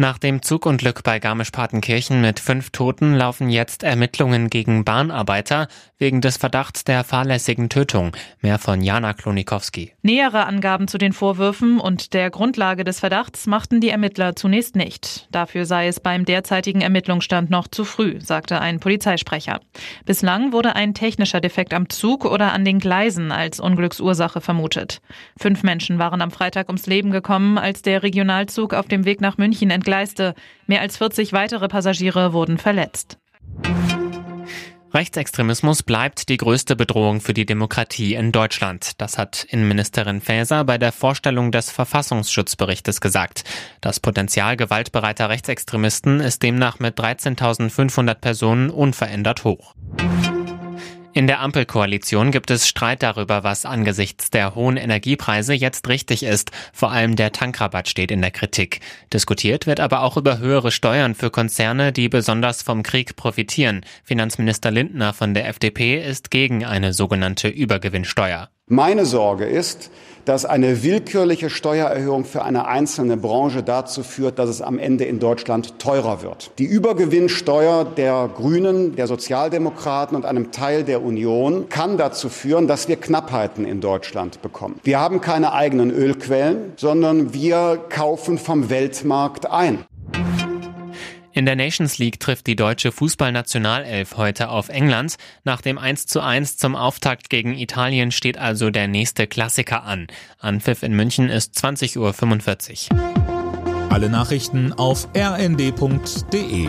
Nach dem Zugunglück bei Garmisch-Partenkirchen mit fünf Toten laufen jetzt Ermittlungen gegen Bahnarbeiter wegen des Verdachts der fahrlässigen Tötung. Mehr von Jana Klonikowski. Nähere Angaben zu den Vorwürfen und der Grundlage des Verdachts machten die Ermittler zunächst nicht. Dafür sei es beim derzeitigen Ermittlungsstand noch zu früh, sagte ein Polizeisprecher. Bislang wurde ein technischer Defekt am Zug oder an den Gleisen als Unglücksursache vermutet. Fünf Menschen waren am Freitag ums Leben gekommen, als der Regionalzug auf dem Weg nach München entgleiste entgleiste. Mehr als 40 weitere Passagiere wurden verletzt. Rechtsextremismus bleibt die größte Bedrohung für die Demokratie in Deutschland. Das hat Innenministerin Faeser bei der Vorstellung des Verfassungsschutzberichtes gesagt. Das Potenzial gewaltbereiter Rechtsextremisten ist demnach mit 13.500 Personen unverändert hoch. In der Ampelkoalition gibt es Streit darüber, was angesichts der hohen Energiepreise jetzt richtig ist. Vor allem der Tankrabatt steht in der Kritik. Diskutiert wird aber auch über höhere Steuern für Konzerne, die besonders vom Krieg profitieren. Finanzminister Lindner von der FDP ist gegen eine sogenannte Übergewinnsteuer. Meine Sorge ist, dass eine willkürliche Steuererhöhung für eine einzelne Branche dazu führt, dass es am Ende in Deutschland teurer wird. Die Übergewinnsteuer der Grünen, der Sozialdemokraten und einem Teil der Union kann dazu führen, dass wir Knappheiten in Deutschland bekommen. Wir haben keine eigenen Ölquellen, sondern wir kaufen vom Weltmarkt ein. In der Nations League trifft die deutsche Fußballnationalelf heute auf England. Nach dem 1 zu 1 zum Auftakt gegen Italien steht also der nächste Klassiker an. Anpfiff in München ist 20.45 Uhr. Alle Nachrichten auf rnd.de